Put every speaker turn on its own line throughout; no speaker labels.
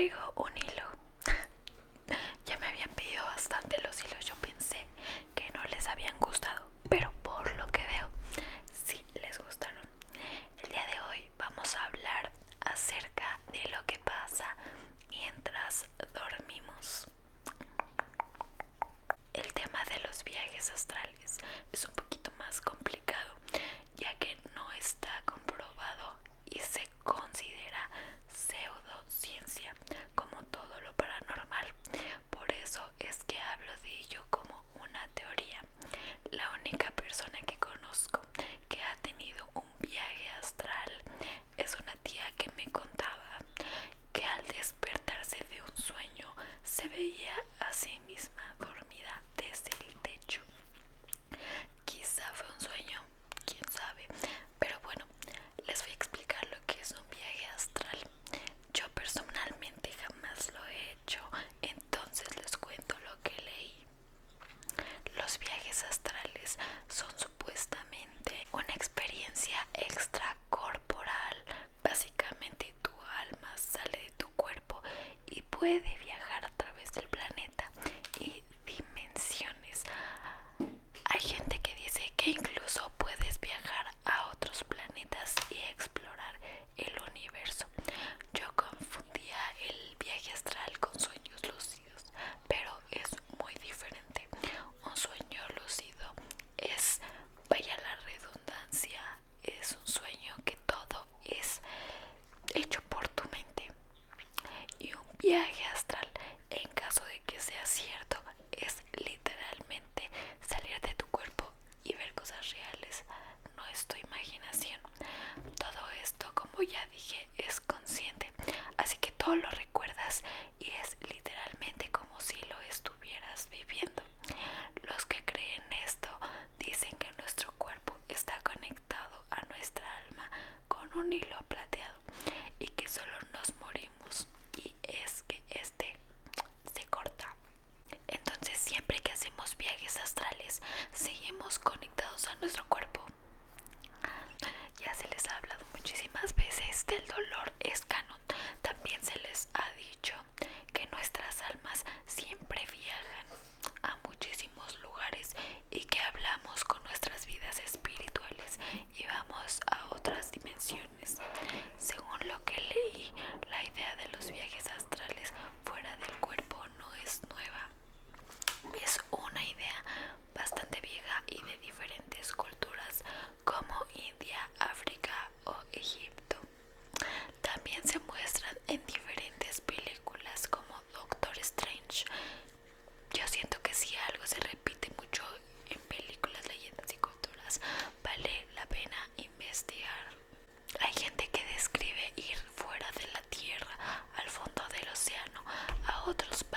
hijo único. viaje astral, en caso de que sea cierto, es literalmente salir de tu cuerpo y ver cosas reales, no es tu imaginación. Todo esto, como ya dije, отрасль.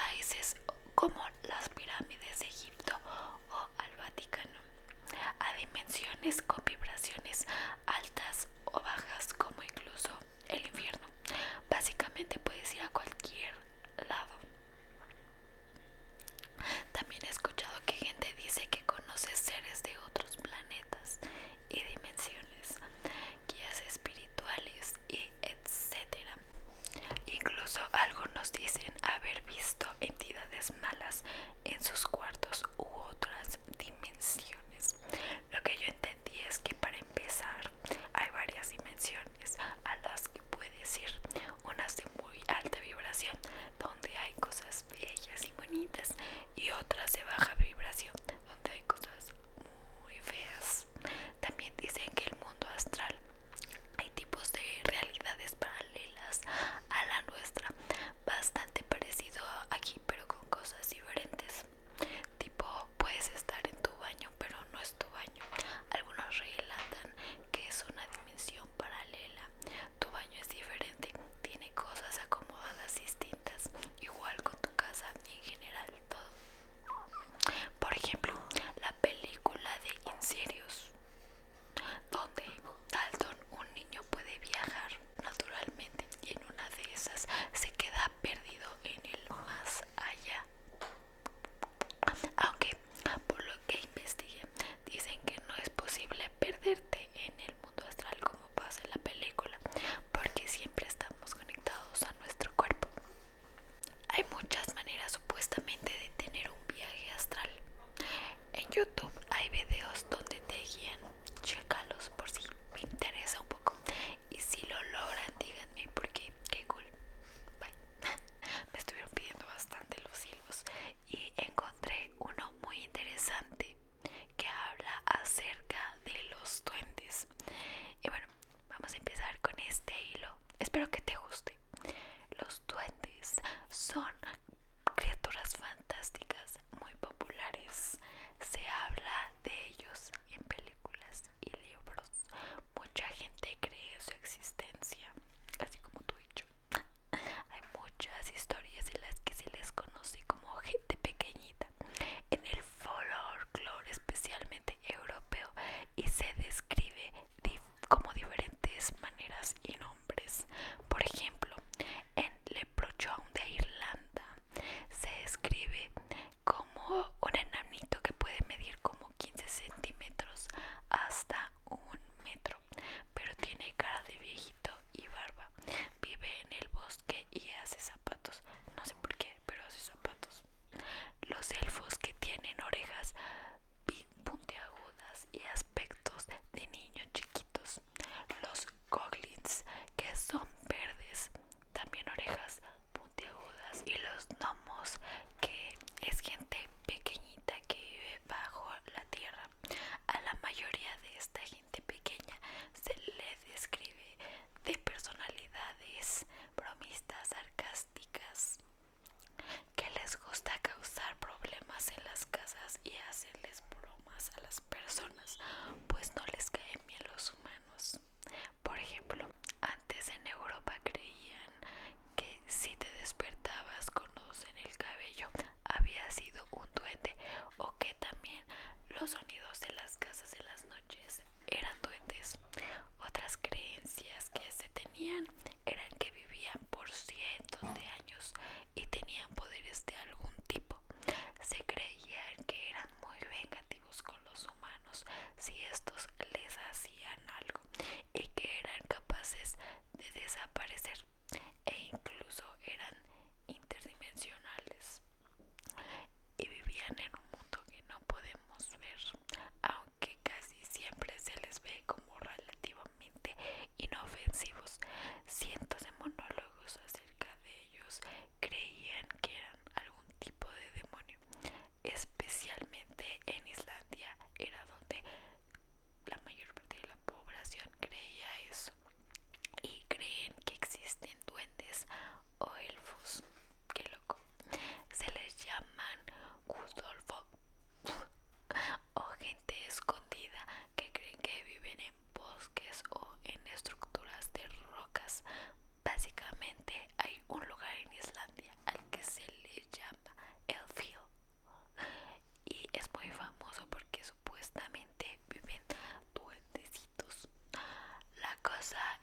YouTube hay videos donde te guían, checalos por si me interesa un poco. Y si lo logran, díganme porque qué cool. Me estuvieron pidiendo bastante los silbos y encontré uno muy interesante que habla acerca de los duendes. Y bueno, vamos a empezar con este hilo. Espero que te guste. Los duendes son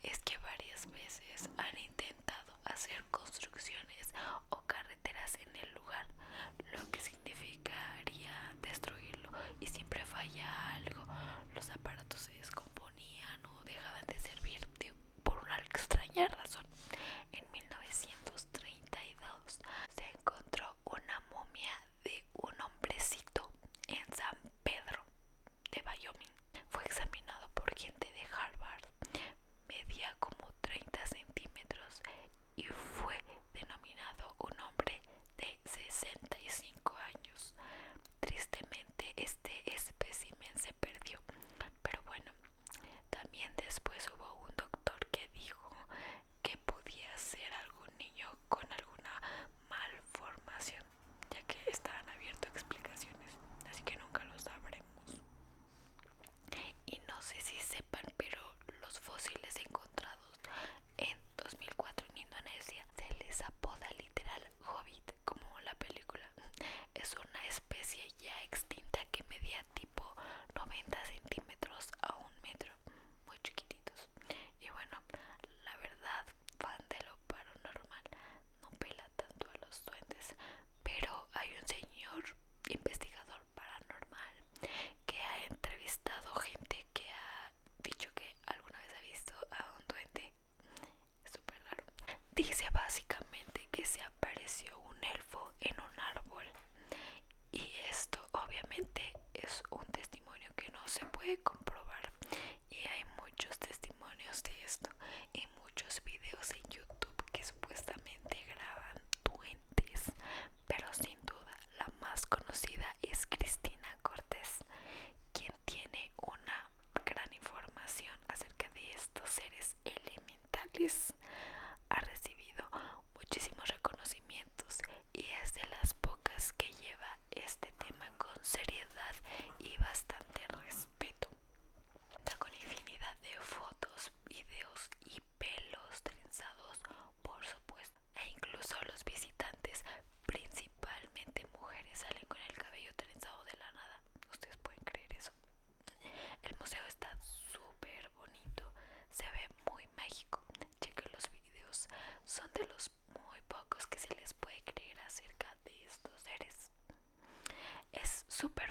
es que varias veces han intentado hacer construcciones especie ya extinta que medía tipo 90 centímetros a un metro, muy chiquititos. Y bueno, la verdad, fan de lo paranormal, no pela tanto a los duendes, pero hay un señor investigador paranormal que ha entrevistado gente que ha dicho que alguna vez ha visto a un duende. Súper raro. Dice básicamente súper